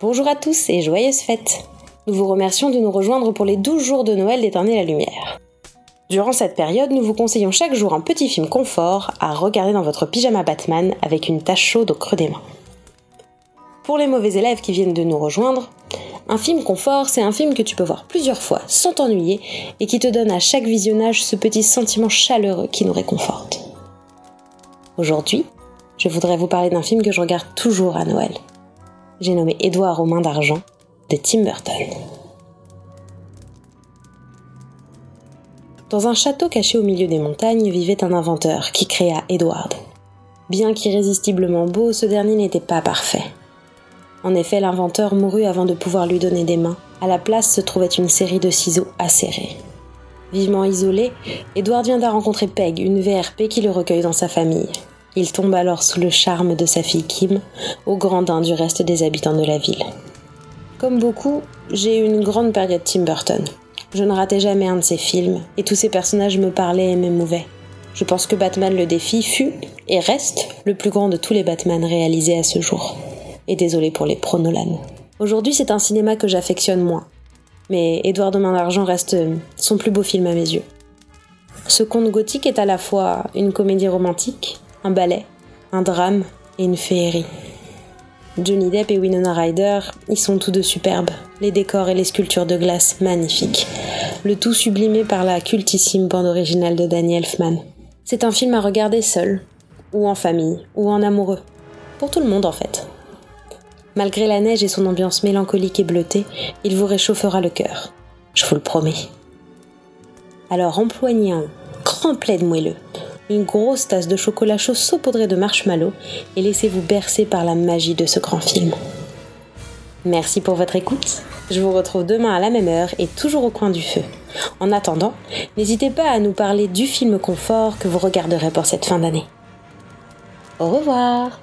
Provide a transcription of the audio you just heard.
Bonjour à tous et joyeuses fêtes Nous vous remercions de nous rejoindre pour les 12 jours de Noël d'éterner la lumière. Durant cette période, nous vous conseillons chaque jour un petit film confort à regarder dans votre pyjama Batman avec une tache chaude au creux des mains. Pour les mauvais élèves qui viennent de nous rejoindre, un film confort, c'est un film que tu peux voir plusieurs fois sans t'ennuyer et qui te donne à chaque visionnage ce petit sentiment chaleureux qui nous réconforte. Aujourd'hui, je voudrais vous parler d'un film que je regarde toujours à Noël j'ai nommé Édouard aux mains d'argent de Tim Burton. Dans un château caché au milieu des montagnes vivait un inventeur qui créa Edward. Bien qu'irrésistiblement beau, ce dernier n'était pas parfait. En effet, l'inventeur mourut avant de pouvoir lui donner des mains. À la place se trouvait une série de ciseaux acérés. Vivement isolé, Edward vient de rencontrer Peg, une VRP qui le recueille dans sa famille. Il tombe alors sous le charme de sa fille Kim, au grandin du reste des habitants de la ville. Comme beaucoup, j'ai eu une grande période Tim Burton. Je ne ratais jamais un de ses films, et tous ses personnages me parlaient et m'émouvaient. Je pense que Batman le défi fut, et reste, le plus grand de tous les Batman réalisés à ce jour. Et désolé pour les pro Nolan. Aujourd'hui, c'est un cinéma que j'affectionne moins. Mais Édouard de Main d'Argent reste son plus beau film à mes yeux. Ce conte gothique est à la fois une comédie romantique, un ballet, un drame et une féerie. Johnny Depp et Winona Ryder, ils sont tous deux superbes, les décors et les sculptures de glace magnifiques, le tout sublimé par la cultissime bande originale de Danny Elfman. C'est un film à regarder seul, ou en famille, ou en amoureux, pour tout le monde en fait. Malgré la neige et son ambiance mélancolique et bleutée, il vous réchauffera le cœur, je vous le promets. Alors empoignez un grand plaid moelleux, une grosse tasse de chocolat chaud saupoudré de marshmallow et laissez-vous bercer par la magie de ce grand film. Merci pour votre écoute. Je vous retrouve demain à la même heure et toujours au coin du feu. En attendant, n'hésitez pas à nous parler du film confort que vous regarderez pour cette fin d'année. Au revoir